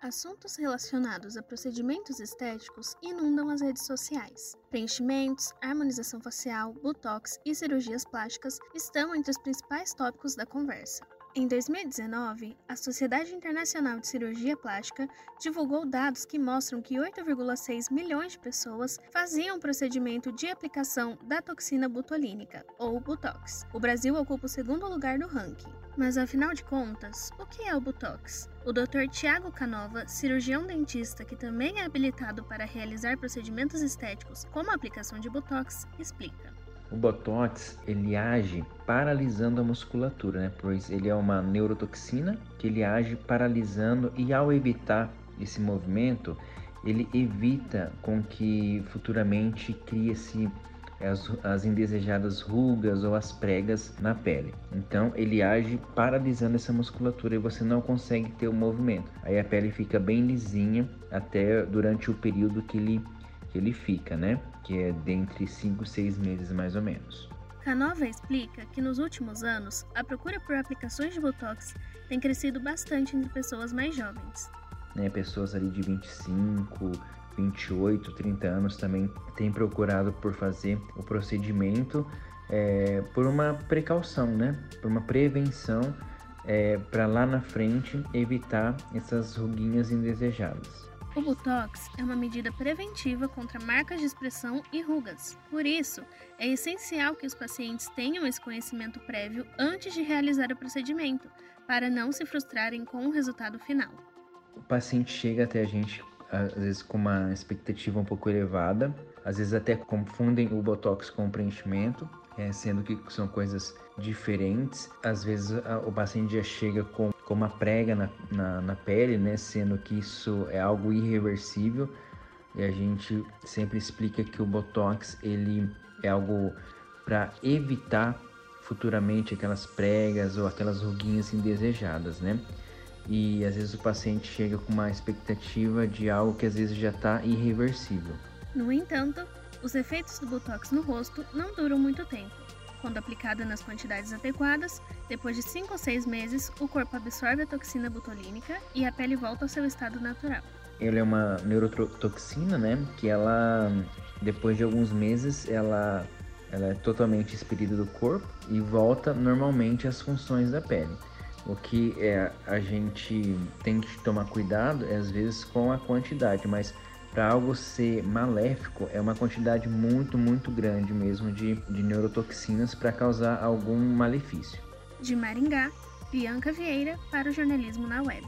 Assuntos relacionados a procedimentos estéticos inundam as redes sociais. Preenchimentos, harmonização facial, botox e cirurgias plásticas estão entre os principais tópicos da conversa. Em 2019, a Sociedade Internacional de Cirurgia Plástica divulgou dados que mostram que 8,6 milhões de pessoas faziam procedimento de aplicação da toxina botulínica, ou Botox. O Brasil ocupa o segundo lugar no ranking. Mas afinal de contas, o que é o Botox? O Dr. Tiago Canova, cirurgião dentista que também é habilitado para realizar procedimentos estéticos como a aplicação de Botox, explica. O Botox ele age paralisando a musculatura, né? pois ele é uma neurotoxina que ele age paralisando e ao evitar esse movimento, ele evita com que futuramente crie-se as, as, indesejadas rugas ou as pregas na pele. Então ele age paralisando essa musculatura e você não consegue ter o movimento. Aí a pele fica bem lisinha até durante o período que ele que ele fica, né? Que é dentre 5 e 6 meses mais ou menos. Canova explica que nos últimos anos a procura por aplicações de botox tem crescido bastante entre pessoas mais jovens. Né, pessoas ali de 25, 28, 30 anos também têm procurado por fazer o procedimento é, por uma precaução, né? Por uma prevenção é, para lá na frente evitar essas ruguinhas indesejadas. O Botox é uma medida preventiva contra marcas de expressão e rugas. Por isso, é essencial que os pacientes tenham esse conhecimento prévio antes de realizar o procedimento, para não se frustrarem com o resultado final. O paciente chega até a gente às vezes com uma expectativa um pouco elevada, às vezes até confundem o botox com o preenchimento, é, sendo que são coisas diferentes. Às vezes a, o paciente já chega com, com uma prega na, na, na pele, né, sendo que isso é algo irreversível. E a gente sempre explica que o botox ele é algo para evitar futuramente aquelas pregas ou aquelas ruguinhas indesejadas, né? E às vezes o paciente chega com uma expectativa de algo que às vezes já está irreversível. No entanto, os efeitos do Botox no rosto não duram muito tempo. Quando aplicada nas quantidades adequadas, depois de 5 ou 6 meses, o corpo absorve a toxina botulínica e a pele volta ao seu estado natural. Ela é uma neurotoxina, né? Que ela, depois de alguns meses, ela, ela é totalmente expelida do corpo e volta normalmente às funções da pele. O que é, a gente tem que tomar cuidado é às vezes com a quantidade, mas para algo ser maléfico, é uma quantidade muito, muito grande mesmo de, de neurotoxinas para causar algum malefício. De Maringá, Bianca Vieira para o jornalismo na web.